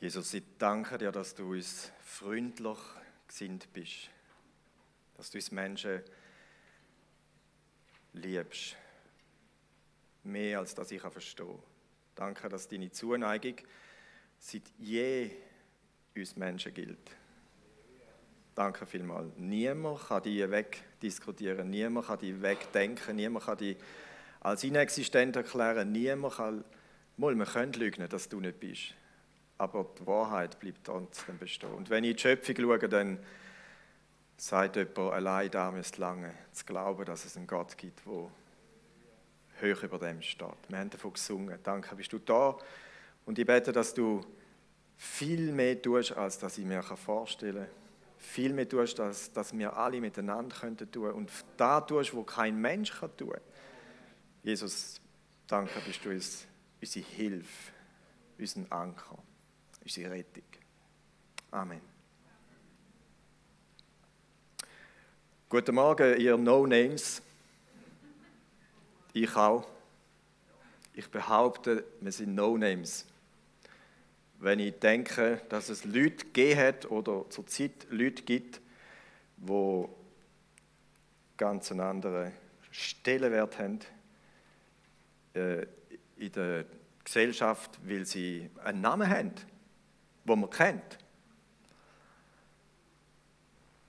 Jesus, ich danke dir, dass du uns freundlich gesinnt bist, dass du uns Menschen liebst, mehr als das ich verstehe. Danke, dass deine Zuneigung seit je uns Menschen gilt. Danke vielmals. Niemand kann die wegdiskutieren, niemand kann die wegdenken, niemand kann die als inexistent erklären, niemand kann, mal, man könnte lügen, dass du nicht bist aber die Wahrheit bleibt trotzdem bestehen. Und wenn ich in die Schöpfung schaue, dann sagt jemand, allein da müsste lange zu glauben, dass es einen Gott gibt, der hoch über dem steht. Wir haben davon gesungen. Danke, bist du da. Und ich bete, dass du viel mehr tust, als dass ich mir vorstellen kann. Viel mehr tust, als dass wir alle miteinander könnten tun. Und da tust, wo kein Mensch kann tun. Jesus, danke, bist du uns, unsere Hilfe, unseren Anker unsere Rettung. Amen. Guten Morgen, ihr No-Names. Ich auch. Ich behaupte, wir sind No-Names. Wenn ich denke, dass es Leute gegeben hat oder zurzeit Leute gibt, die ganz einen anderen Stellenwert haben äh, in der Gesellschaft, weil sie einen Namen haben wo man kennt.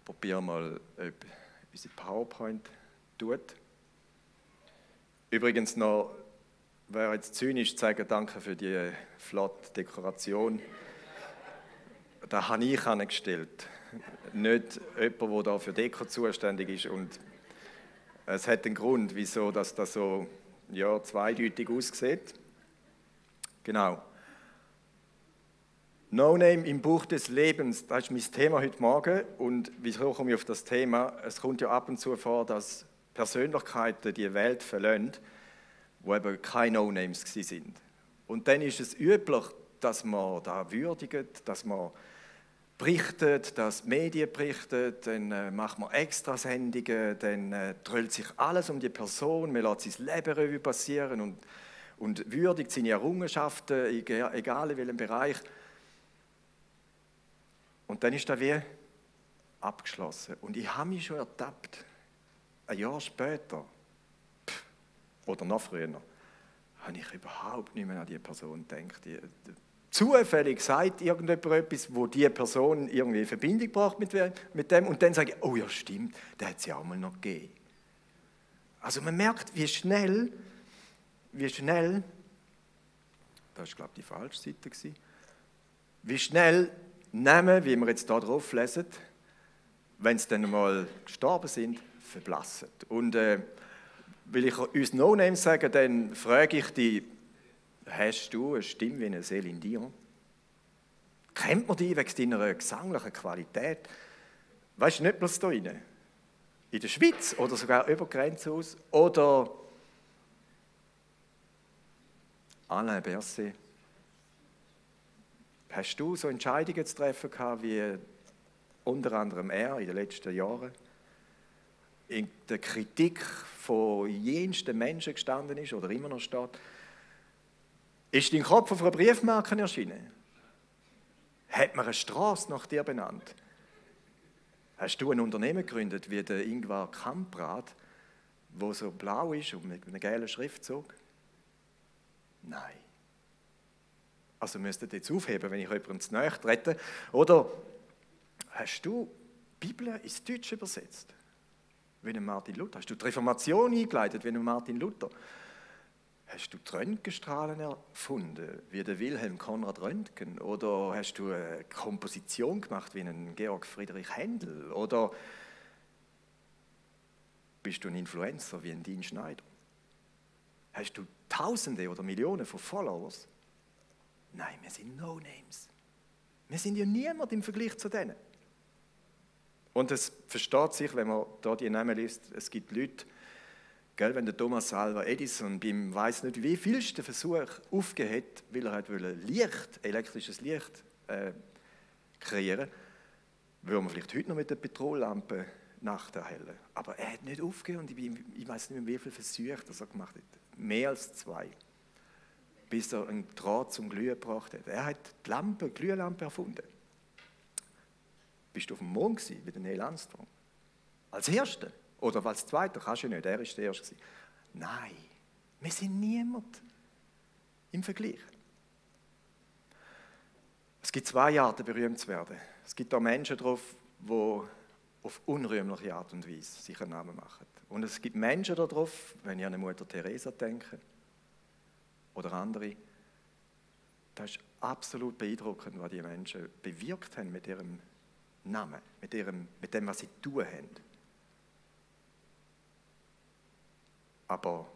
Probieren mal, ob unsere PowerPoint tut. Übrigens noch, wäre jetzt zynisch sagen, danke für die flotte Dekoration. Da habe ich angestellt. Nicht jemand, der da für Deko zuständig ist. Und es hat einen Grund, wieso das so ja, zweideutig aussieht. Genau. No Name im Buch des Lebens, das ist mein Thema heute Morgen. Und wieso komme ich auf das Thema? Es kommt ja ab und zu vor, dass Persönlichkeiten die Welt verlassen, wo eben keine No Names sind. Und dann ist es üblich, dass man da würdigt, dass man berichtet, dass die Medien berichten, dann äh, macht man Extrasendungen, dann äh, drüllt sich alles um die Person, man lässt sein Leben Revue passieren und, und würdigt seine Errungenschaften, egal in welchem Bereich. Und dann ist das wie abgeschlossen. Und ich habe mich schon ertappt, ein Jahr später, oder noch früher, habe ich überhaupt nicht mehr an diese Person gedacht. Zufällig sagt irgendjemand etwas, wo diese Person irgendwie in Verbindung braucht mit, dem und dann sage ich, oh ja stimmt, der hat es ja auch mal noch gegeben. Also man merkt, wie schnell, wie schnell, das war glaube ich die falsche Seite, wie schnell Namen, wie wir jetzt hier drauf lesen, wenn sie dann mal gestorben sind, verblassen. Und äh, will ich uns No-Names sagen, dann frage ich dich, hast du eine Stimme wie eine Céline Dion? Kennt man die wegen deiner gesanglichen Qualität? Weißt du, nicht bloß da rein. In der Schweiz oder sogar über Grenzen aus. Oder Alain Berset Hast du so Entscheidungen zu treffen gehabt, wie unter anderem er in den letzten Jahren? In der Kritik von jensten Menschen gestanden ist oder immer noch steht? Ist dein Kopf auf einer Briefmarke erschienen? Hat man eine Straße nach dir benannt? Hast du ein Unternehmen gegründet wie der Ingvar Kamprad, wo so blau ist und mit einem gelben Schriftzug? Nein. Also müsst ihr jetzt aufheben, wenn ich jemandem zu nahe trete. Oder hast du die Bibel ins Deutsche übersetzt? Wie ein Martin Luther. Hast du die Reformation eingeleitet wie ein Martin Luther? Hast du die Röntgenstrahlen erfunden, wie der Wilhelm Konrad Röntgen? Oder hast du eine Komposition gemacht, wie ein Georg Friedrich Händel? Oder bist du ein Influencer, wie ein Dean Schneider? Hast du Tausende oder Millionen von Followers? Nein, wir sind No-Names. Wir sind ja niemand im Vergleich zu denen. Und es versteht sich, wenn man da die Namen liest, es gibt Leute, gell, wenn der Thomas Alva Edison beim weiß nicht wie vielsten Versuch aufgehört hat, weil er hat Licht, elektrisches Licht äh, kreieren, würde man vielleicht heute noch mit der Petrollampe Nacht erhellen. Aber er hat nicht aufgehört und ich, ich weiß nicht mehr, wie viele Versuche er gemacht hat. Mehr als zwei. Bis er einen Draht zum Glühen gebracht hat. Er hat die Lampe, die Glühlampe erfunden. Bist du auf dem Mond gewesen, der Neil Armstrong? Als Erster? Oder als Zweiter? Kannst du nicht, er war der Erste. Nein, wir sind niemand im Vergleich. Es gibt zwei Arten, berühmt zu werden. Es gibt auch Menschen drauf, die auf unrühmliche Art und Weise sich einen Namen machen. Und es gibt Menschen darauf, wenn ich an Mutter Teresa denke, oder andere, das ist absolut beeindruckend, was die Menschen bewirkt haben mit ihrem Namen, mit, ihrem, mit dem, was sie tun haben. Aber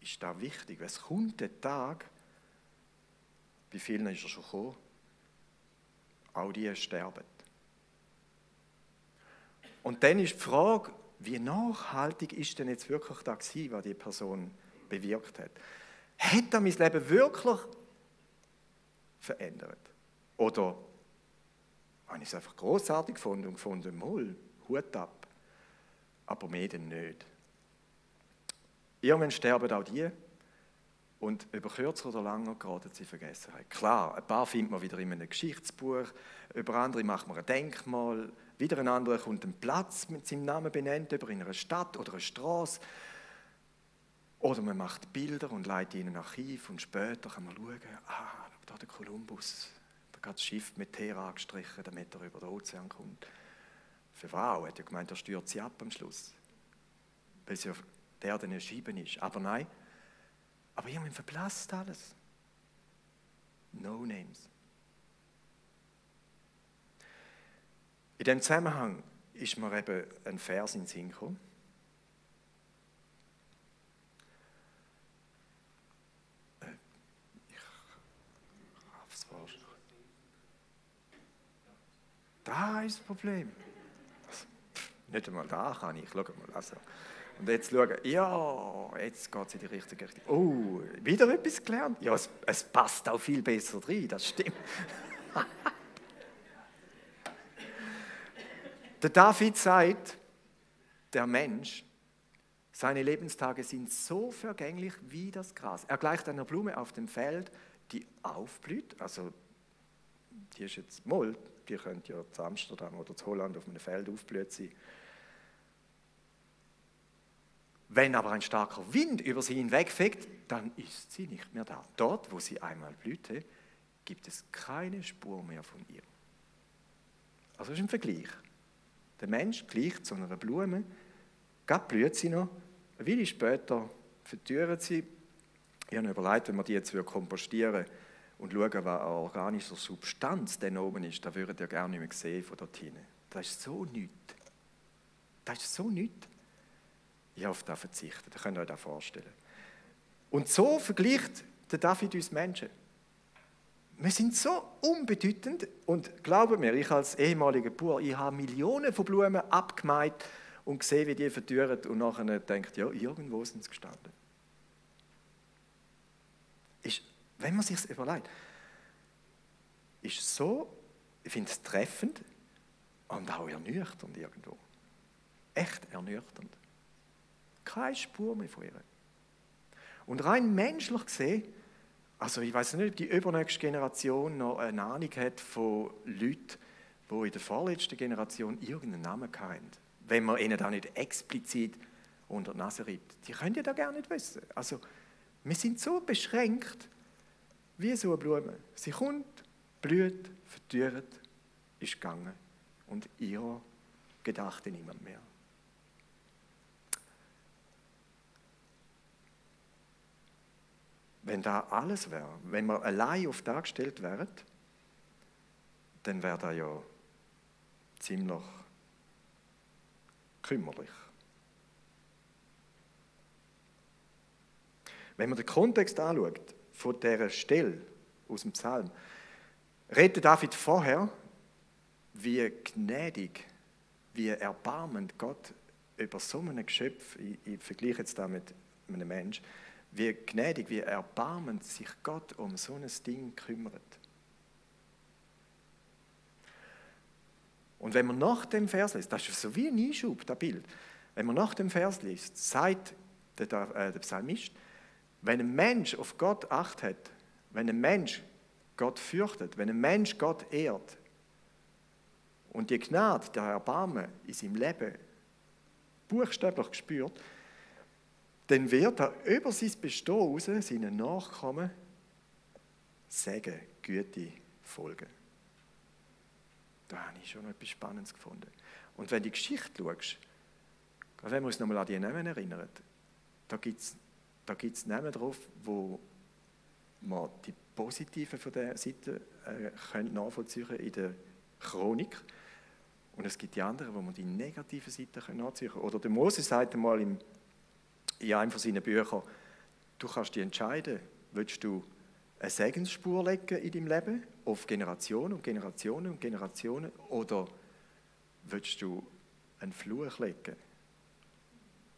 ist das wichtig? Es kommt der Tag, bei vielen ist er schon gekommen, auch die sterben. Und dann ist die Frage, wie nachhaltig ist denn jetzt wirklich das gewesen, was die Person bewirkt hat? Hat er mein Leben wirklich verändert? Oder habe ich es einfach großartig gefunden und gefunden, mal, Hut ab. Aber mehr denn nicht. Irgendwann sterben auch die und über kürzer oder länger geraten sie Vergessenheit. Klar, ein paar findet man wieder in einem Geschichtsbuch, über andere macht man ein Denkmal, wieder ein anderer kommt ein Platz mit seinem Namen benannt, über in einer Stadt oder einer Straße. Oder man macht Bilder und leitet ihnen in ein Archiv und später kann man schauen, ah, da der Kolumbus, da hat das Schiff mit Teer angestrichen, damit er über den Ozean kommt. Für Frau hat ja gemeint, er stürzt sie ab am Schluss. Weil sie auf der Erde erschieben ist. Aber nein, aber irgendwie verblasst alles. No names. In dem Zusammenhang ist mir eben ein Vers in den Sinn gekommen. Äh, da ist das Problem. Nicht einmal da kann ich. Schau mal. Also. Und jetzt schauen, ja, jetzt geht es in die richtige Richtung. Oh, wieder etwas gelernt? Ja, es, es passt auch viel besser drin, das stimmt. Der David sagt, der Mensch, seine Lebenstage sind so vergänglich wie das Gras. Er gleicht einer Blume auf dem Feld, die aufblüht. Also, die ist jetzt moll, die könnte ja zu Amsterdam oder zu Holland auf einem Feld aufblüht sein. Wenn aber ein starker Wind über sie hinwegfegt, dann ist sie nicht mehr da. Dort, wo sie einmal blühte, gibt es keine Spur mehr von ihr. Also ist ein Vergleich. Der Mensch gleicht zu einer Blume, gerade blüht sie noch, eine Weile später vertüren sie. Ich habe mir überlegt, wenn wir die jetzt kompostieren und schauen, was an organischer Substanz denn oben ist, da würdet ihr gerne nicht mehr sehen von dort hinten. Das ist so nichts. Das ist so nichts. Ich habe das verzichtet, das könnt ihr euch das vorstellen. Und so vergleicht der David uns Menschen. Wir sind so unbedeutend und glauben mir, ich als ehemaliger Bauer, ich habe Millionen von Blumen abgemeint und gesehen, wie die verdüren und nachher denkt, ja, irgendwo sind sie gestanden. Ist, wenn man sich überlegt, ist so, ich finde es treffend und auch ernüchternd irgendwo. Echt ernüchternd. Keine Spur mehr von ihr. Und rein menschlich gesehen also ich weiß nicht, ob die übernächste Generation noch eine Ahnung hat von Leuten, die in der vorletzten Generation irgendeinen Namen hatten. Wenn man ihnen da nicht explizit unter die Nase reibt. Die können ja da gar nicht wissen. Also wir sind so beschränkt wie so eine Blume. Sie kommt, blüht, verdürrt, ist gegangen und ihr gedachte niemand mehr. Wenn da alles wäre, wenn wir allein auf das gestellt wären, dann wäre das ja ziemlich kümmerlich. Wenn man den Kontext anschaut, von dieser Stelle aus dem Psalm, redet David vorher, wie gnädig, wie erbarmend Gott über so ein Geschöpf, ich, ich vergleiche jetzt da mit einem Menschen, wie gnädig, wie erbarmend sich Gott um so ein Ding kümmert. Und wenn man nach dem Vers liest, das ist so wie ein Einschub, das Bild, wenn man nach dem Vers liest, sagt der, äh, der Psalmist, Wenn ein Mensch auf Gott Acht hat, wenn ein Mensch Gott fürchtet, wenn ein Mensch Gott ehrt und die Gnade, der Erbarmen in seinem Leben buchstäblich gespürt, dann wird er über sein Bestehen raus, seinen Nachkommen, Segen, Güte folgen. Da habe ich schon etwas Spannendes gefunden. Und wenn du die Geschichte schaust, wenn wir uns nochmal an die Namen erinnern, da gibt es da gibt's Namen drauf, wo man die positiven von der Seite äh, können nachvollziehen in der Chronik. Und es gibt die anderen, wo man die negativen Seiten nachziehen können. Oder der Moses sagt einmal im, in einem von seinen Büchern, du kannst dich entscheiden, willst du eine Segensspur legen in deinem Leben, auf Generationen und Generationen und Generationen, oder willst du einen Fluch legen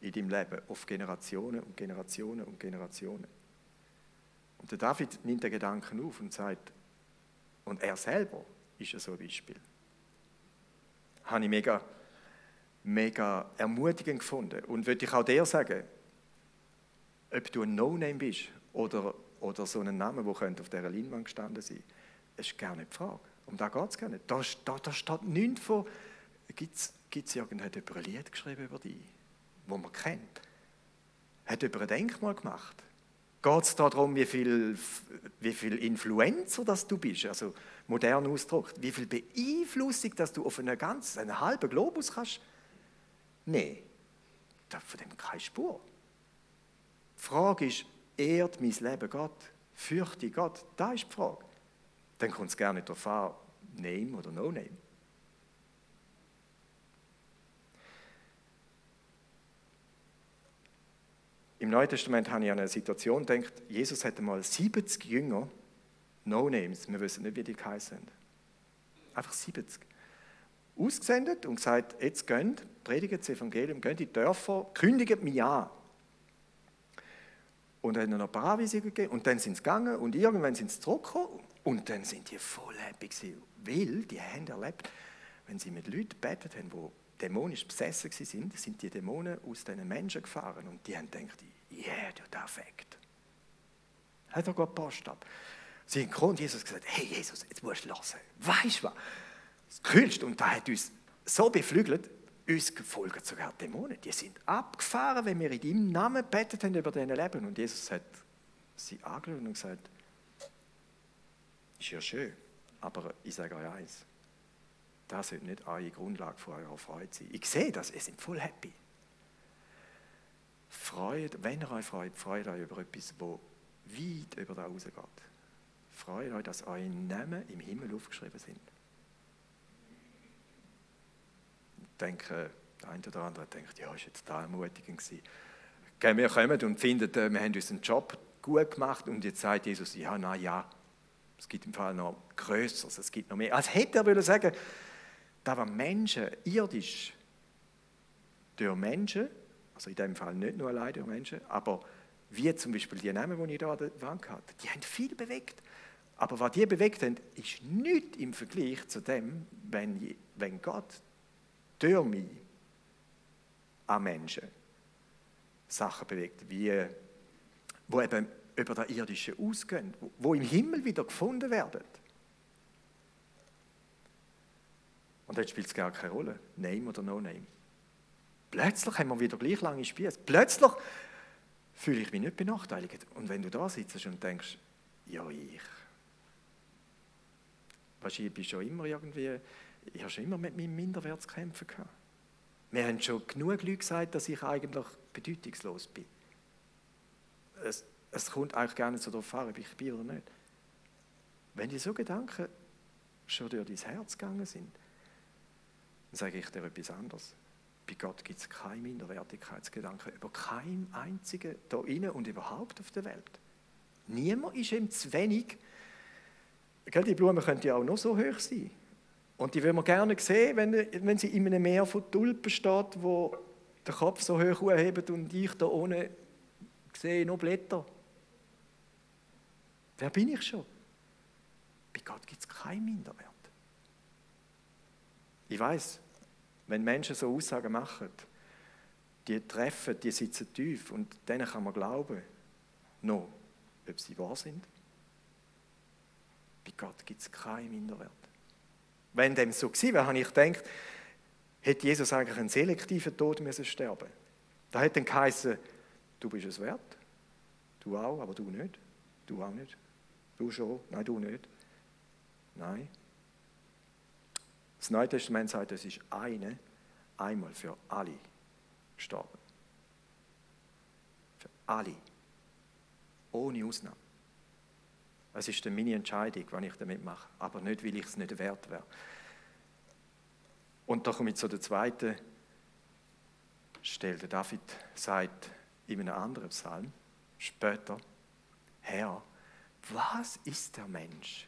in deinem Leben auf Generationen und Generationen und Generationen? Und der David nimmt den Gedanken auf und sagt, und er selber ist ja so ein Beispiel. Habe ich mega, mega ermutigend gefunden. Und würde ich auch dir sagen, ob du ein No-Name bist oder, oder so einen Namen, der könnte auf dieser Leinwand gestanden sein ist gar nicht die Frage. Um da geht es gar nicht. Da, da, da steht nichts von, gibt es irgendjemand ein Lied geschrieben über dich, wo man kennt? Hat jemand ein Denkmal gemacht? Geht es darum, wie viel, wie viel Influencer das du bist? Also modern ausgedrückt, wie viel Beeinflussung, dass du auf einen ganzen, einen halben Globus kannst? Nein, von dem keine Spur. Die Frage ist, ehrt mein Leben Gott? Fürchte Gott? Das ist die Frage. Dann kommt es gerne darauf an, Name oder No Name. Im Neuen Testament habe ich an eine Situation gedacht, Jesus hatte mal 70 Jünger, No Names, wir wissen nicht, wie die geheißen sind. Einfach 70. Ausgesendet und gesagt, jetzt geht, predigt das Evangelium, geht in die Dörfer, kündigt mich an. Und dann noch ein paar Anweisungen gegeben und dann sind sie gegangen und irgendwann sind sie zurückgekommen und dann sind die voll happy gewesen, weil die haben erlebt, wenn sie mit Leuten betet haben, die dämonisch besessen sind, sind die Dämonen aus diesen Menschen gefahren und die haben gedacht, yeah, du Affekt. Hat er Gott Post ab. Sie sind gekommen und Jesus gesagt, hey Jesus, jetzt musst du hören. Weißt du was? Das Kühlste, und da hat uns so beflügelt, uns folgen sogar Dämonen. Die sind abgefahren, wenn wir in deinem Namen betet haben über dein Leben. Und Jesus hat sie angeschaut und gesagt, ist ja schön, aber ich sage euch eins, das sollte nicht eure Grundlage für eure Freude sein. Ich sehe das, ihr seid voll happy. Freut, wenn ihr euch freut, freut euch über etwas, das weit über da rausgeht. Freut euch, dass eure Namen im Himmel aufgeschrieben sind. Ich denke, der eine oder andere denkt, ja, ist jetzt da ermutigend gewesen. Wir kommen und finden, äh, wir haben unseren Job gut gemacht und jetzt sagt Jesus, ja, na ja, es gibt im Fall noch Größeres, es gibt noch mehr. Als hätte er wollen sagen, da waren Menschen irdisch durch Menschen, also in dem Fall nicht nur allein durch Menschen, aber wie zum Beispiel die Namen, die ich da an der Wand hatte, die haben viel bewegt. Aber was die bewegt haben, ist nichts im Vergleich zu dem, wenn, wenn Gott durch mich an Menschen Sachen bewegt, wie, wo eben über das Irdische ausgehen, wo im Himmel wieder gefunden werden. Und dann spielt es gar keine Rolle, Name oder No Name. Plötzlich haben wir wieder gleich lange Spieße. Plötzlich fühle ich mich nicht benachteiligt. Und wenn du da sitzt und denkst, ja, ich. Wahrscheinlich bist du schon immer irgendwie, ich habe schon immer mit meinem Minderwert zu kämpfen gehabt. Mir haben schon genug Leute gesagt, dass ich eigentlich bedeutungslos bin. Es, es kommt eigentlich gar nicht so darauf an, ob ich bin oder nicht. Wenn die so Gedanken schon durch dein Herz gegangen sind, dann sage ich dir etwas anderes. Bei Gott gibt es keinen Minderwertigkeitsgedanken über keinen einzigen da innen und überhaupt auf der Welt. Niemand ist ihm zu wenig. Die Blumen können ja auch noch so hoch sein. Und die will man gerne sehen, wenn, wenn sie in einem Meer von Tulpen steht, wo der Kopf so hoch hebt und ich da ohne sehe noch Blätter. Wer bin ich schon? Bei Gott gibt es keinen Minderwert. Ich weiß, wenn Menschen so Aussagen machen, die treffen, die sitzen tief und denen kann man glauben. noch, ob sie wahr sind. Bei Gott gibt es keinen Minderwert. Wenn dem so gewesen wäre, habe ich gedacht, hätte Jesus eigentlich einen selektiven Tod müssen sterben. Da hätte dann geheißen, du bist es wert, du auch, aber du nicht, du auch nicht, du schon, nein, du nicht. Nein. Das Neue Testament sagt, es ist eine, einmal für alle gestorben. Für alle. Ohne Ausnahme. Es ist meine Entscheidung, was ich damit mache, aber nicht, weil ich es nicht wert wäre. Und da komme ich zu der zweiten Stelle. David sagt in einem anderen Psalm später, Herr, was ist der Mensch,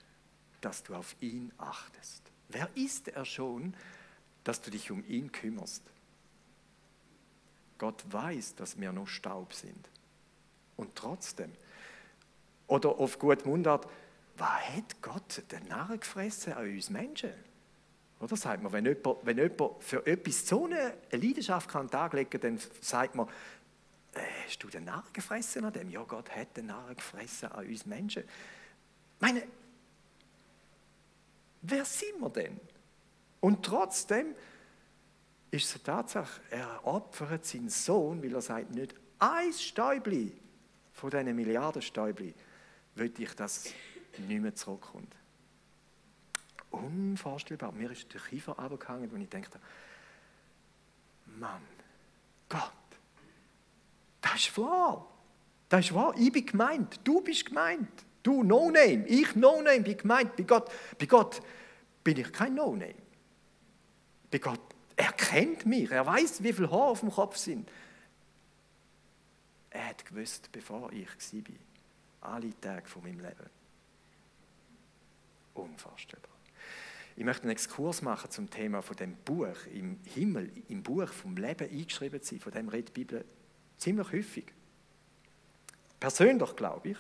dass du auf ihn achtest? Wer ist er schon, dass du dich um ihn kümmerst? Gott weiß, dass wir nur Staub sind. Und trotzdem, oder auf gut Mundart, was hat Gott den Narren gefressen an uns Menschen? Oder sagt man, wenn jemand, wenn jemand für etwas so eine Leidenschaft kann taglegen kann, dann sagt man, äh, hast du den Narren gefressen an dem? Ja, Gott hat den Narren gefressen an uns Menschen. Ich meine, wer sind wir denn? Und trotzdem ist es eine Tatsache, er opfert seinen Sohn, weil er sagt, nicht ein Stäubli von diesen Milliarden Stäubli will ich, dass nicht mehr zurückkommt. Unvorstellbar. Mir ist der Kiefer runtergehangen, und ich dachte, Mann, Gott, das ist wahr. Das ist wahr. Ich bin gemeint. Du bist gemeint. Du No-Name. Ich No-Name bin gemeint. Bei Gott, bei Gott bin ich kein No-Name. Bei Gott, er kennt mich. Er weiß, wie viele Haare auf dem Kopf sind. Er hat gewusst, bevor ich war alle Tage von meinem Leben. Unvorstellbar. Ich möchte einen Exkurs machen zum Thema von dem Buch im Himmel, im Buch vom Leben eingeschrieben sein. Von dem redet die Bibel ziemlich häufig. Persönlich glaube ich,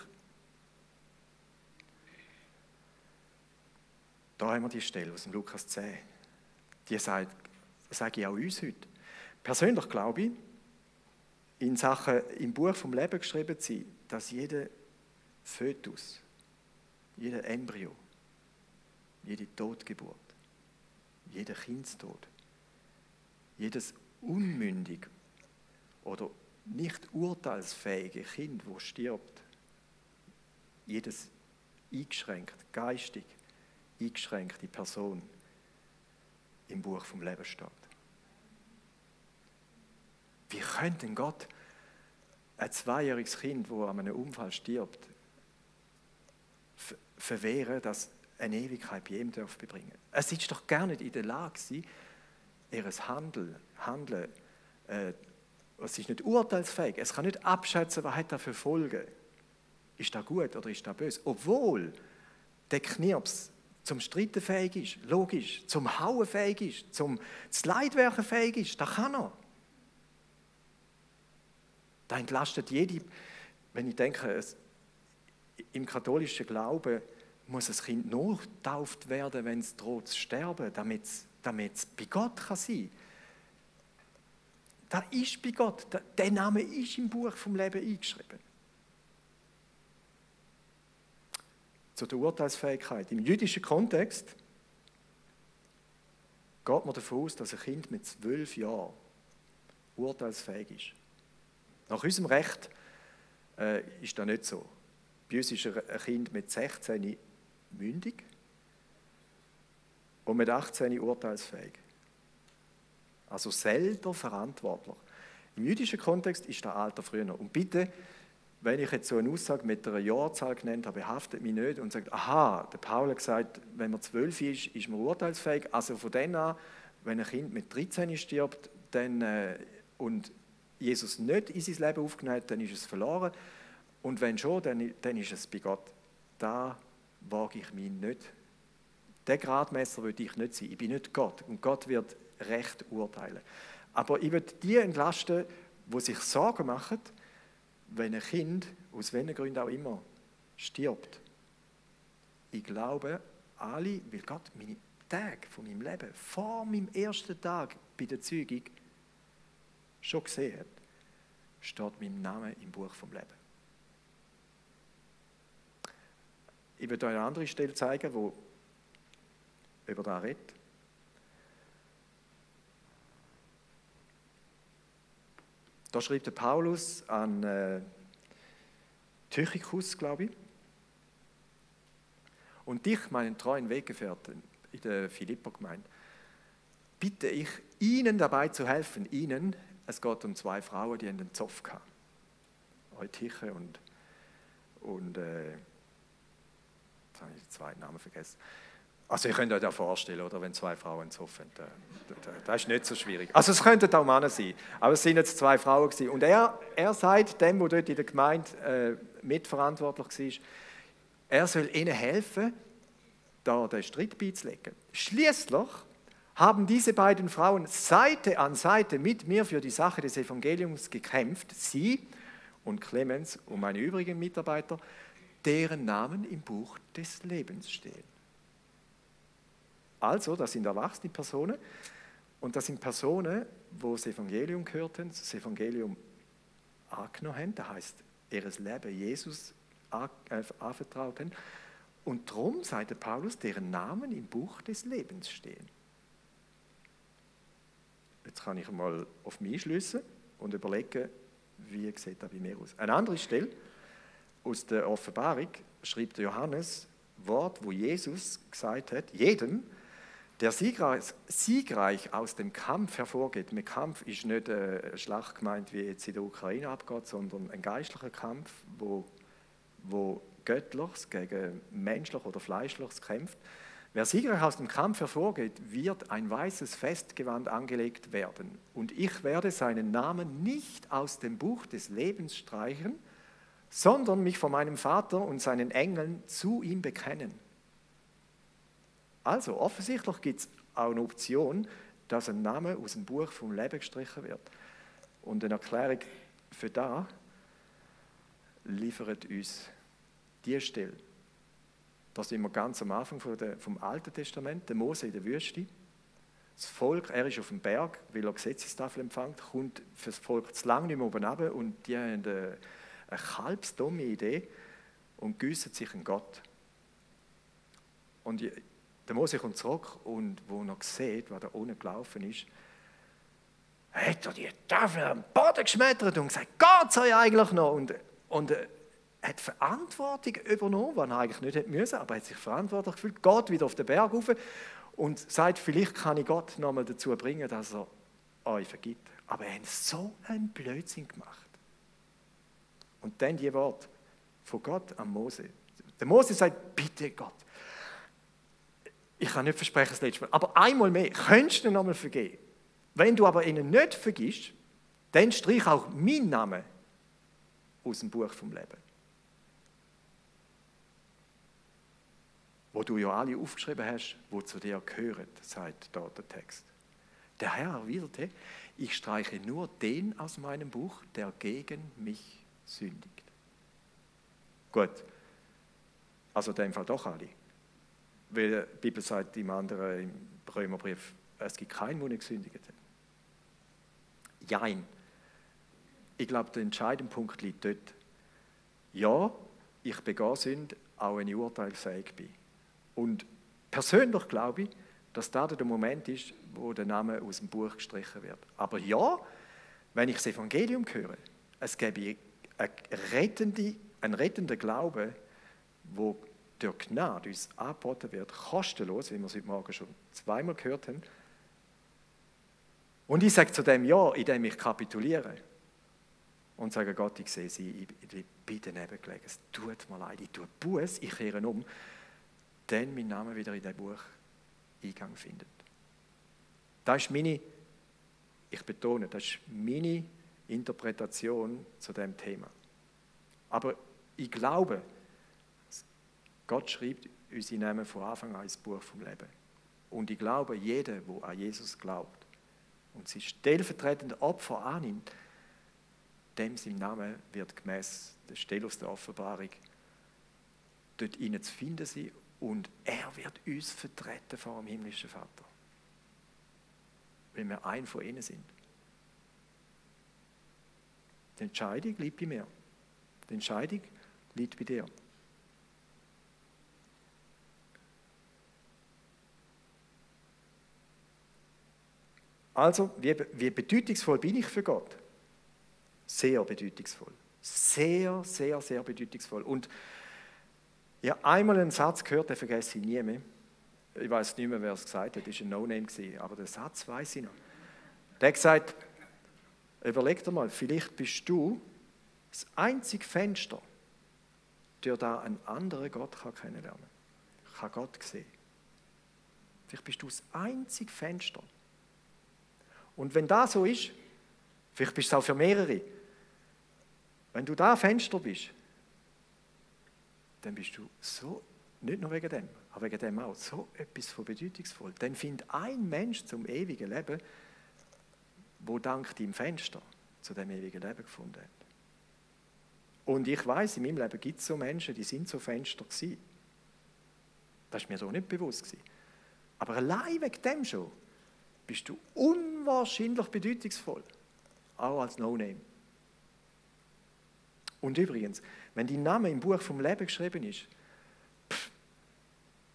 da haben wir die Stelle aus dem Lukas 10. Die sagt, sage ich auch uns heute. Persönlich glaube ich, in Sachen im Buch vom Leben geschrieben zu sein, dass jeder Fötus, jeder Embryo, jede Totgeburt, jeder Kindstod, jedes unmündig oder nicht urteilsfähige Kind, wo stirbt, jedes eingeschränkt, geistig eingeschränkte Person im Buch vom Leben steht. Wie könnte Gott ein zweijähriges Kind, wo an einem Unfall stirbt, verwehren, dass eine Ewigkeit bei ihm darf bebringen. Es ist doch gar nicht in der Lage sie ihr Handeln, Handeln äh, es ist nicht urteilsfähig. Es kann nicht abschätzen, was hat er für Folgen. Ist das gut oder ist das böse? Obwohl der Knirps zum Streiten fähig ist, logisch, zum Hauen fähig ist, zum Leidwerken fähig ist, das kann er. Da entlastet jede, wenn ich denke, es, im katholischen Glauben muss ein Kind nur getauft werden, wenn es droht zu sterben, damit es, damit es bei Gott kann sein kann. Da ist bei Gott, der Name ist im Buch vom Leben eingeschrieben. Zu der Urteilsfähigkeit. Im jüdischen Kontext geht man davon aus, dass ein Kind mit zwölf Jahren urteilsfähig ist. Nach unserem Recht äh, ist das nicht so. Bei uns ist ein Kind mit 16 mündig und mit 18 urteilsfähig. Also selber verantwortlich. Im jüdischen Kontext ist das Alter früher. Und bitte, wenn ich jetzt so eine Aussage mit einer Jahrzahl genannt habe, behaftet mich nicht und sagt, aha, der Paul hat gesagt, wenn man zwölf ist, ist man urteilsfähig. Also von dann an, wenn ein Kind mit 13 stirbt dann, äh, und Jesus nicht in sein Leben aufgenommen hat, dann ist es verloren. Und wenn schon, dann, dann ist es bei Gott. Da wage ich mich nicht. Der Gradmesser würde ich nicht sein. Ich bin nicht Gott. Und Gott wird Recht urteilen. Aber ich würde die entlasten, die sich Sorgen machen, wenn ein Kind, aus welchen Gründen auch immer, stirbt, ich glaube, alle, weil Gott meine Tage von meinem Leben, vor meinem ersten Tag bei der Zeugung, schon gesehen hat, steht mein Name im Buch vom Leben. Ich werde euch eine andere Stelle zeigen, wo über das redet. Da schreibt der Paulus an äh, Tychicus, glaube ich. Und dich, meinen treuen Weggefährten in der Philippa-Gemeinde, bitte ich, ihnen dabei zu helfen. Ihnen, es geht um zwei Frauen, die in den Zopf kamen. Eutyche und, und äh, jetzt habe ich den zweiten Namen vergessen. Also ihr könnt euch das vorstellen, oder, wenn zwei Frauen zoffen, das ist nicht so schwierig. Also es könnten auch Männer sein, aber es sind jetzt zwei Frauen gewesen. Und er, er sagt dem, der dort in der Gemeinde äh, mitverantwortlich war, er soll ihnen helfen, da den Strick beizulegen. Schließlich haben diese beiden Frauen Seite an Seite mit mir für die Sache des Evangeliums gekämpft, sie und Clemens und meine übrigen Mitarbeiter, deren Namen im Buch des Lebens stehen. Also, das sind erwachsene Personen und das sind Personen, wo das Evangelium gehörten, das Evangelium angenommen haben, das heißt, ihr Leben Jesus äh, anvertraut haben. Und darum, sagt Paulus, deren Namen im Buch des Lebens stehen. Jetzt kann ich mal auf mich schließen und überlegen, wie sieht das bei mir aus. Eine andere Stelle aus der Offenbarung schreibt Johannes Wort, wo Jesus gesagt hat, jedem, der siegreich, aus dem Kampf hervorgeht, mit Kampf ist nicht eine Schlacht gemeint, wie jetzt in der Ukraine abgeht, sondern ein geistlicher Kampf, wo, wo Göttliches gegen Menschliches oder Fleischliches kämpft. Wer siegreich aus dem Kampf hervorgeht, wird ein weißes Festgewand angelegt werden. Und ich werde seinen Namen nicht aus dem Buch des Lebens streichen, sondern mich vor meinem Vater und seinen Engeln zu ihm bekennen. Also offensichtlich gibt es auch eine Option, dass ein Name aus dem Buch vom Leben gestrichen wird. Und eine Erklärung für da liefert uns die Stelle. Da sind wir ganz am Anfang vom Alten Testament, der Mose in der Wüste. Das Volk, er ist auf dem Berg, weil er Gesetzestafel empfängt, kommt für das Volk zu lang nicht mehr oben runter und die haben eine, eine kalbsdumme Idee und güssen sich an Gott. Und der Mose kommt zurück und wo er sieht, was da unten gelaufen ist, hat er die Tafel am Boden geschmettert und gesagt, Gott sei eigentlich noch? Und, und äh, hat Verantwortung übernommen, was er eigentlich nicht hätte müssen, aber er hat sich verantwortlich gefühlt, geht wieder auf den Berg rauf und sagt, vielleicht kann ich Gott nochmal dazu bringen, dass er euch vergibt. Aber er hat so einen Blödsinn gemacht. Und dann die Worte von Gott an Mose. Der Mose sagt, bitte Gott, ich kann nicht versprechen, das letzte Mal, aber einmal mehr, könntest du nochmal vergeben. Wenn du aber ihnen nicht vergisst, dann strich auch mein Name aus dem Buch vom Leben. Wo du ja alle aufgeschrieben hast, wo zu dir gehören, sagt dort der Text. Der Herr erwiderte, ich streiche nur den aus meinem Buch, der gegen mich sündigt. Gut, also in dem Fall doch alle. Weil die Bibel sagt im anderen, im Römerbrief, es gibt keinen, der nicht gesündigt hat. Jein. Ich glaube, der entscheidende Punkt liegt dort. Ja, ich begehe Sünde, auch wenn ich urteilsfähig bin. Und persönlich glaube ich, dass da der Moment ist, wo der Name aus dem Buch gestrichen wird. Aber ja, wenn ich das Evangelium höre, es gäbe einen rettenden, Glauben, wo durch Gnade uns angeboten wird, kostenlos, wie wir es heute Morgen schon zweimal gehört haben. Und ich sage zu dem Ja, indem ich kapituliere und sage, Gott, ich sehe sie, ich bin daneben gelegen, es tut mir leid, ich tue Buß, ich kehre um, dann mein Name wieder in das Buch Eingang findet. Das ist meine, ich betone, das ist meine Interpretation zu dem Thema. Aber ich glaube, Gott schreibt unsere Namen von Anfang an ins Buch vom Leben. Und ich glaube, jeder, der an Jesus glaubt und sein stellvertretende Opfer annimmt, dem sein Name wird gemäß der Stelle aus der Offenbarung dort ihnen zu finden sein und er wird uns vertreten vor dem himmlischen Vater. Wenn wir ein von ihnen sind. Die Entscheidung liegt bei mir. Die Entscheidung liegt bei dir. Also, wie, wie bedeutungsvoll bin ich für Gott? Sehr bedeutungsvoll. Sehr, sehr, sehr bedeutungsvoll. Und habe einmal einen Satz gehört, den vergesse ich nie mehr. Ich weiß nicht mehr, wer es gesagt hat, das war ein No-Name, aber den Satz weiß ich noch. Der hat gesagt, überleg dir mal, vielleicht bist du das einzige Fenster, durch das ein anderer Gott kann kennenlernen kann. Kann Gott sehen. Vielleicht bist du das einzige Fenster. Und wenn das so ist, vielleicht bist du es auch für mehrere, wenn du da Fenster bist, dann bist du so, nicht nur wegen dem, aber wegen dem auch, so etwas von bedeutungsvoll. Dann findet ein Mensch zum ewigen Leben, wo dank deinem Fenster zu dem ewigen Leben gefunden hat. Und ich weiß, in meinem Leben gibt es so Menschen, die sind so Fenster gewesen. Das war mir so nicht bewusst. Gewesen. Aber allein wegen dem schon bist du unwahrscheinlich bedeutungsvoll. Auch als No-Name. Und übrigens, wenn dein Name im Buch vom Leben geschrieben ist, pff,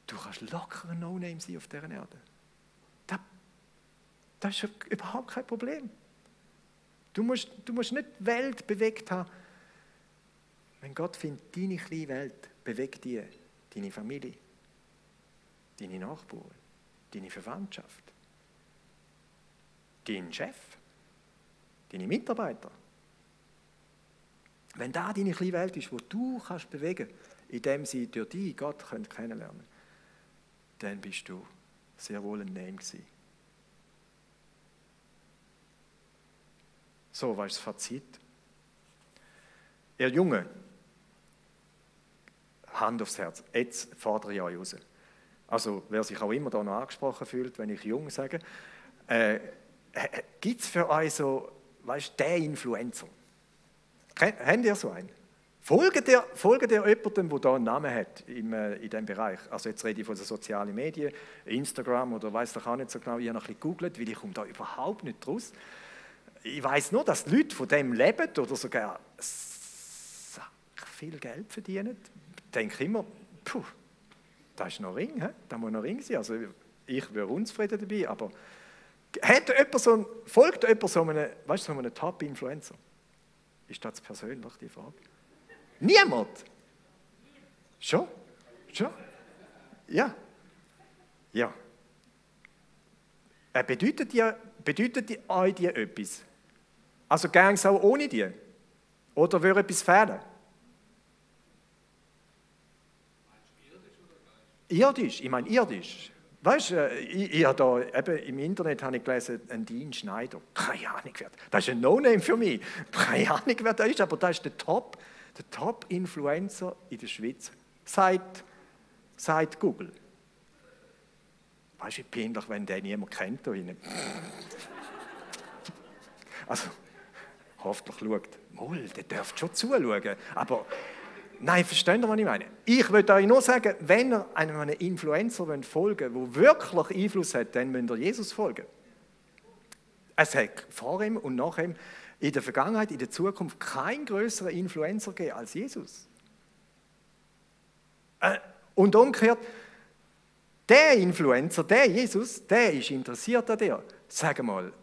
du kannst locker ein No-Name sein auf dieser Erde. Das, das ist überhaupt kein Problem. Du musst, du musst nicht die Welt bewegt haben. Wenn Gott findet, deine kleine Welt bewegt die, deine Familie, deine Nachbarn, deine Verwandtschaft, deinen Chef, deine Mitarbeiter, wenn da deine kleine Welt ist, wo du kannst bewegen, indem sie durch dich Gott können kennenlernen, dann bist du sehr wohl ein Name gewesen. So, was ist das Fazit? Ihr Junge, Hand aufs Herz, jetzt fordere ich euch raus. Also, wer sich auch immer da noch angesprochen fühlt, wenn ich jung sage, äh, gibt es für euch so, weißt du, den Influencer? Habt ihr so einen? Folgt ihr, folgt ihr jemandem, der da einen Namen hat im, äh, in diesem Bereich? Also jetzt rede ich von den sozialen Medien, Instagram oder weiß doch auch nicht so genau, ich habe noch ein bisschen gegoogelt, weil ich komme da überhaupt nicht raus. Ich weiß nur, dass die Leute von dem leben oder sogar viel Geld verdienen. Ich denke immer, puh, das ist noch Ring, he? das muss noch Ring sein. Also ich wäre unzufrieden dabei, aber hat jemand so ein, folgt jemand so einem, weißt so einem Top-Influencer? Ist das persönlich die Frage? Niemand? Schon? Schon? Ja. Ja. Äh, bedeutet, die, bedeutet die, euch die etwas? Also gern es auch ohne die? Oder würde etwas fehlen? Irdisch, ich meine irdisch. Weißt du, äh, ich, ich da, eben im Internet habe ich gelesen, ein Dean Schneider. Keine Ahnung, wer das ist ein No-Name für mich. Keine Ahnung, wer das ist, aber das ist der Top, der Top-Influencer in der Schweiz seit, seit Google. Weißt du, wie peinlich, wenn der niemand kennt da hinten. Also, hoffentlich schaut, Moll, der dürft schon zuschauen, aber Nein, versteht ihr, was ich meine? Ich würde euch nur sagen, wenn ihr einem Influencer folgen wollt, der wirklich Einfluss hat, dann müsst ihr Jesus folgen. Es hat vor ihm und nach ihm in der Vergangenheit, in der Zukunft kein größerer Influencer gegeben als Jesus. Äh, und umgekehrt, der Influencer, der Jesus, der ist interessiert an dir. Sag mal,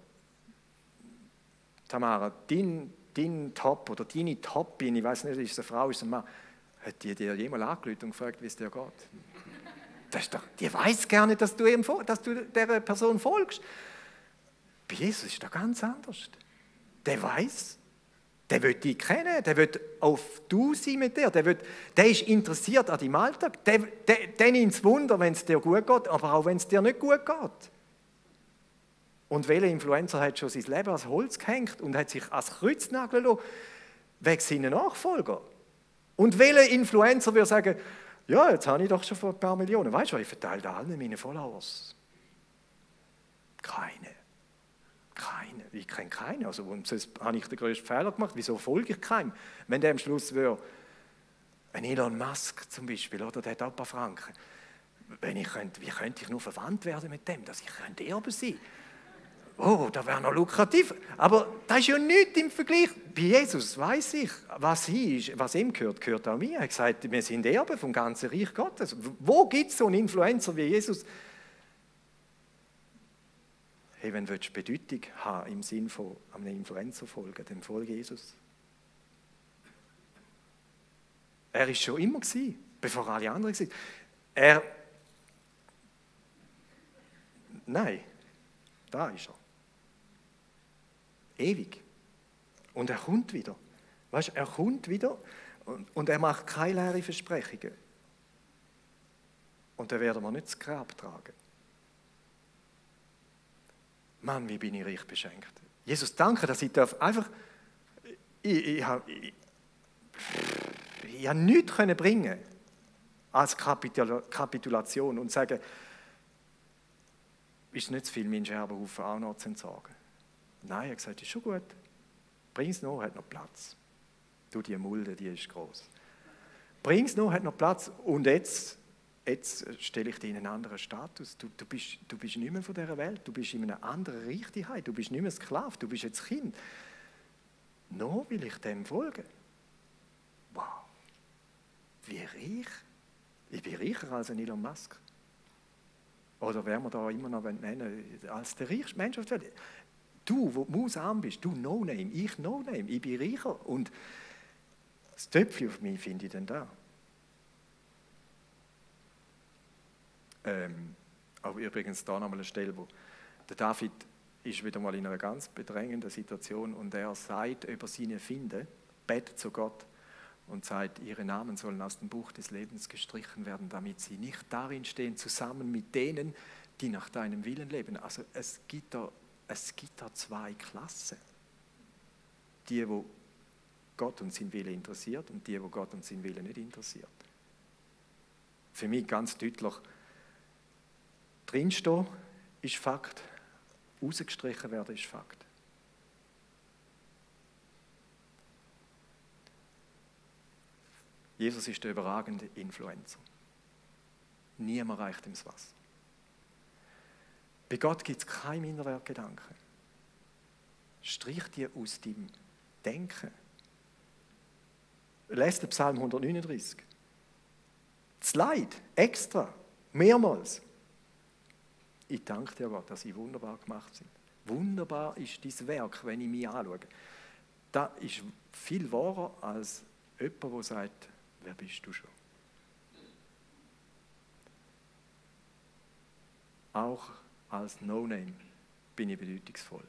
Tamara, dein, dein Top oder deine Topin, ich weiß nicht, ist es eine Frau, ist es ein Mann, hat die dir jemals angerufen und gefragt, wie es dir geht? Das ist doch, die weiß gerne, dass du, ihm, dass du dieser Person folgst. Bei Jesus ist das ganz anders. Der weiß, der will dich kennen, der will auf du sein mit dir, der, will, der ist interessiert an deinem Alltag. Der, der, der nimmt es Wunder, wenn es dir gut geht, aber auch wenn es dir nicht gut geht. Und welcher Influencer hat schon sein Leben als Holz gehängt und hat sich als Kreuznagel lassen, wegen seinen Nachfolger? Und welcher Influencer würde sagen, ja, jetzt habe ich doch schon ein paar Millionen. Weißt du, ich verteile allen meine Followers. Keine. Keine. Ich kenne keine. Also, sonst habe ich den größten Fehler gemacht. Wieso folge ich keinem? Wenn der am Schluss wäre, ein Elon Musk zum Beispiel, oder der hat auch ein paar Franken. Wenn ich könnte, wie könnte ich nur verwandt werden mit dem, dass ich könnte Erbe sein könnte? Oh, das wäre noch lukrativ. Aber das ist ja nichts im Vergleich. Bei Jesus weiß ich, was, ist, was ihm gehört, gehört auch mir. Er hat gesagt, wir sind Erbe vom ganzen Reich Gottes. Wo gibt es so einen Influencer wie Jesus? Hey, wenn du Bedeutung haben im Sinn von einem Influencer folgen, dann folge Jesus. Er ist schon immer gewesen, bevor alle anderen waren. Er. Nein, da ist er. Ewig. Und er kommt wieder. Weißt, er kommt wieder und, und er macht keine leeren Versprechungen. Und dann werden wir nicht das Grab tragen. Mann, wie bin ich reich beschenkt. Jesus, danke, dass ich darf einfach, ich, ich, habe, ich, ich habe nichts können bringen als Kapitulation und sagen, ist nicht zu viel, meinen Scherbenhaufen auch noch zu entsorgen. Nein, er hat gesagt, ist schon gut. Bring es noch, hat noch Platz. Du, die Mulde, die ist groß. Bring es noch, hat noch Platz. Und jetzt, jetzt stelle ich dich in einen anderen Status. Du, du, bist, du bist nicht mehr von dieser Welt. Du bist in einer anderen Richtigkeit. Du bist nicht mehr Sklave. Du bist jetzt Kind. Noch will ich dem folgen. Wow. Wie reich. Ich bin reicher als ein Elon Musk. Oder wer wir da immer noch nennen als der reichste Mensch auf der Welt. Du, wo du arm bist, du No-Name, ich No-Name, ich bin reicher. Und das Töpfchen auf mich finde ich dann da. Ähm, aber übrigens da nochmal eine Stelle, wo der David ist wieder mal in einer ganz bedrängenden Situation und er sagt über seine Finde, betet zu Gott und sagt, ihre Namen sollen aus dem Buch des Lebens gestrichen werden, damit sie nicht darin stehen, zusammen mit denen, die nach deinem Willen leben. Also es gibt da es gibt da zwei Klassen. Die, wo Gott und sein Wille interessiert und die, wo Gott und sein Wille nicht interessiert. Für mich ganz deutlich, drinstehen ist Fakt, rausgestrichen werden ist Fakt. Jesus ist der überragende Influencer. Niemand reicht ihm das Wasser. Bei Gott gibt es keine Minderwertgedanken. Strich die aus deinem Denken. Lest den Psalm 139. Das Leid, extra, mehrmals. Ich danke dir, Gott, dass sie wunderbar gemacht sind. Wunderbar ist dein Werk, wenn ich mich anschaue. Das ist viel wahrer als jemand, der sagt, wer bist du schon? Auch als No-Name bin ich bedeutungsvoll.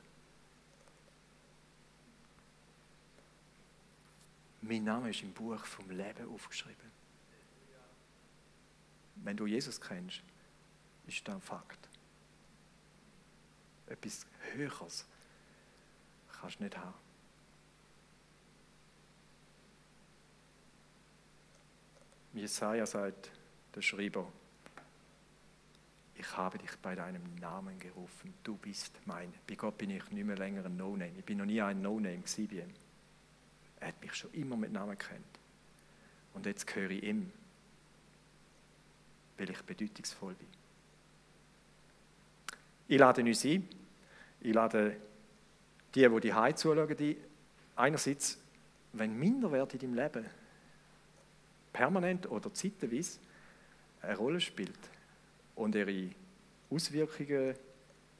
Mein Name ist im Buch vom Leben aufgeschrieben. Wenn du Jesus kennst, ist das ein Fakt. Etwas Höheres kannst du nicht haben. Jesaja sagt, der Schreiber, ich habe dich bei deinem Namen gerufen, du bist mein. Bei Gott bin ich nicht mehr länger ein No-Name. Ich bin noch nie ein No-Name ihm. Er hat mich schon immer mit Namen kennt. Und jetzt gehöre ich ihm, weil ich bedeutungsvoll bin. Ich lade uns ein, ich lade die, die Hause zuschauen, die einerseits, wenn Minderwert in deinem Leben permanent oder zeitweise eine Rolle spielt, und ihre Auswirkungen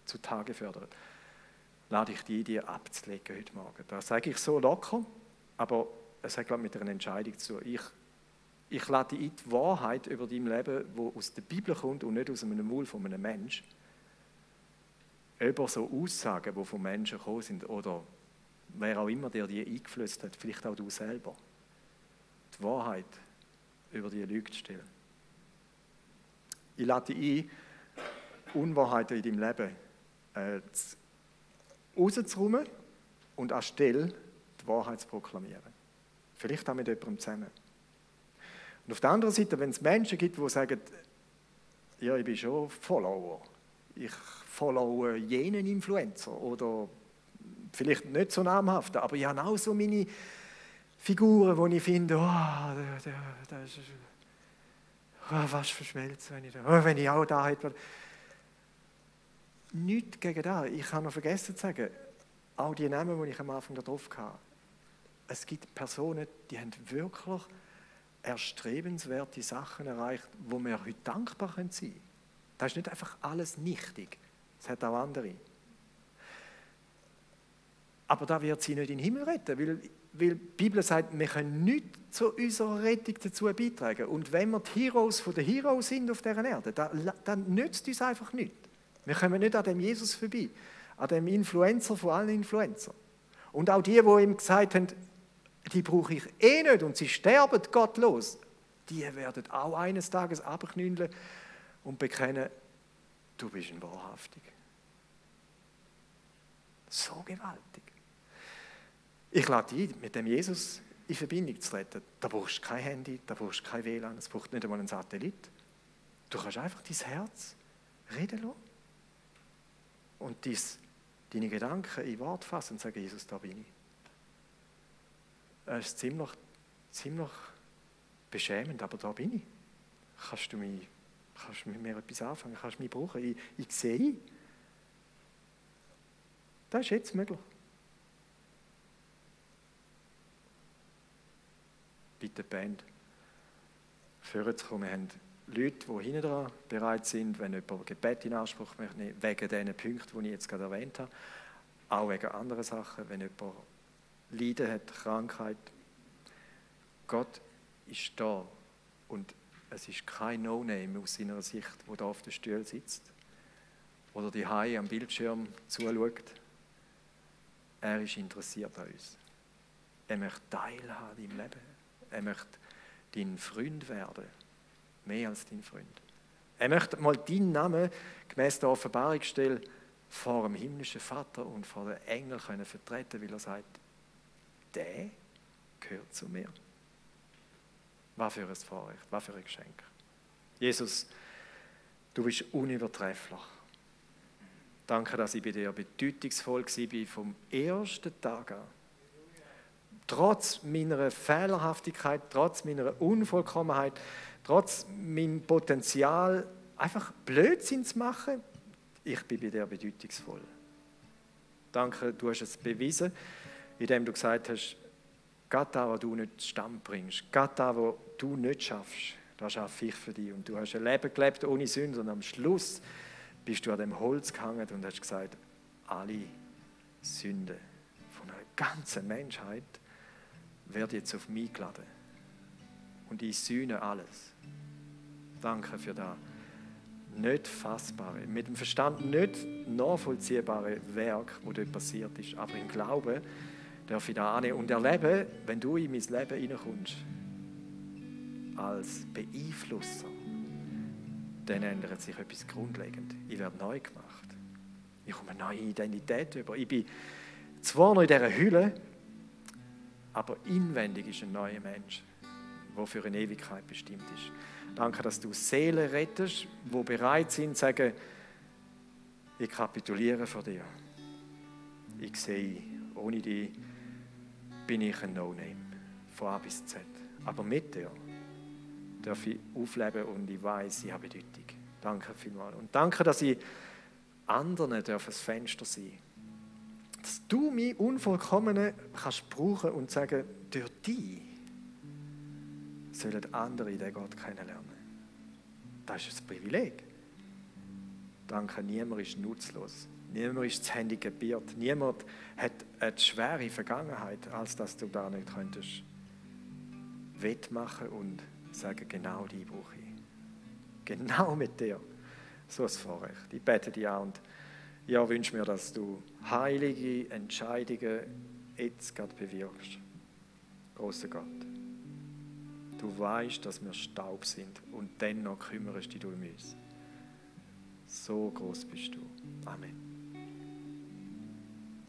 zutage fördert, lade ich die, die abzulegen heute Morgen. Das sage ich so locker, aber es hat, glaube ich, mit einer Entscheidung zu tun. Ich, ich lade die Wahrheit über dein Leben, die aus der Bibel kommt und nicht aus einem Mund von einem Mensch, über so Aussagen, die von Menschen gekommen sind oder wer auch immer der die eingeflößt hat, vielleicht auch du selber, die Wahrheit über die Lüge zu stellen. Ich lade dich ein, Unwahrheiten in deinem Leben äh, rauszuräumen und anstelle die Wahrheit zu proklamieren. Vielleicht auch mit jemandem zusammen. Und auf der anderen Seite, wenn es Menschen gibt, die sagen, ja, ich bin schon Follower, ich followe jenen Influencer oder vielleicht nicht so namhaft, aber ich habe auch so meine Figuren, wo ich finde, oh, das ist oh, was verschmelzen, wenn ich, da, oh, wenn ich auch da hätte. Nichts gegen das. Ich habe noch vergessen zu sagen, auch die Namen, die ich am Anfang da drauf hatte. Es gibt Personen, die haben wirklich erstrebenswerte Sachen erreicht, wo wir heute dankbar sein können. Das ist nicht einfach alles nichtig. Es hat auch andere. Aber da wird sie nicht in den Himmel retten, weil, weil die Bibel sagt, wir können nichts zu unserer Rettung dazu beitragen. Und wenn wir die Heroes den Heroes sind auf dieser Erde, dann, dann nützt uns einfach nichts. Wir kommen nicht an dem Jesus vorbei, an dem Influencer von allen Influencern. Und auch die, die ihm gesagt haben, die brauche ich eh nicht und sie sterben gottlos, die werden auch eines Tages abknündeln und bekennen, du bist ein Wahrhaftig. So gewaltig. Ich lade dich mit dem Jesus in Verbindung zu treten. Da brauchst du kein Handy, da brauchst du kein WLAN, es braucht nicht einmal einen Satellit. Du kannst einfach dein Herz reden lassen und dies, deine Gedanken in Wort fassen und sagen, Jesus, da bin ich. Es ist ziemlich, ziemlich beschämend, aber da bin ich. Kannst du, mich, kannst mit mir etwas anfangen? Kannst du mich brauchen? Ich, ich sehe. Das ist jetzt möglich. Bitte Band, führen zu kommen. Wir haben Leute, die hinten dran bereit sind, wenn jemand Gebet in Anspruch möchte, wegen diesen Punkten, die ich jetzt gerade erwähnt habe, auch wegen anderen Sachen, wenn jemand Leiden hat, Krankheit. Gott ist da und es ist kein No-Name aus seiner Sicht, wo da auf dem Stuhl sitzt oder die Hai am Bildschirm zuschaut. Er ist interessiert an uns. Er möchte teilhaben im Leben. Er möchte dein Freund werden mehr als dein Freund. Er möchte mal deinen Namen gemäß der Offenbarungsstelle vor dem himmlischen Vater und vor den Engeln können vertreten, weil er sagt, der gehört zu mir. Was für ein Vorrecht, was für ein Geschenk. Jesus, du bist unübertrefflich. Danke, dass ich bei dir bedeutungsvoll war vom ersten Tag an. Trotz meiner Fehlerhaftigkeit, trotz meiner Unvollkommenheit, trotz meinem Potenzial, einfach Blödsinn zu machen, ich bin bei dir bedeutungsvoll. Danke, du hast es bewiesen, indem du gesagt hast, Gott da, was du nicht zustande bringst, Gott da, was du nicht schaffst, das schaffe ich für dich. Und du hast ein Leben gelebt ohne Sünde und am Schluss bist du an dem Holz gehangen und hast gesagt, alle Sünden von der ganzen Menschheit werden jetzt auf mich geladen. Und ich sühne alles. Danke für das nicht fassbare, mit dem Verstand nicht nachvollziehbare Werk, wo dort passiert ist. Aber im Glauben darf ich da annehmen und erleben, wenn du in mein Leben hineinkommst, als Beeinflusser, dann ändert sich etwas grundlegend. Ich werde neu gemacht. Ich komme eine neue Identität über. Ich bin zwar noch in dieser Hülle, aber inwendig ist ein neuer Mensch, der für eine Ewigkeit bestimmt ist. Danke, dass du Seelen rettest, die bereit sind zu sagen, ich kapituliere vor dir. Ich sehe, ohne dich bin ich ein No-Name, von A bis Z. Aber mit dir darf ich aufleben und ich weiß, ich habe Bedeutung. Danke vielmals. Und danke, dass ich anderen darf ein Fenster sein Dass du mich Unvollkommene kannst brauchen und sagen, durch dich sollen andere den Gott kennenlernen. Das ist ein Privileg. Danke, niemand ist nutzlos. Niemand ist zu Handy gebiert. Niemand hat eine schwere Vergangenheit, als dass du da nicht könntest wettmachen und sagen, genau die brauche ich. Genau mit dir. So ein Vorrecht. Ich bete dir an und ja, wünsche mir, dass du heilige Entscheidungen jetzt gerade bewirkst. Großer Gott. Du weißt, dass wir Staub sind und dennoch kümmerst du dich um uns. So groß bist du. Amen.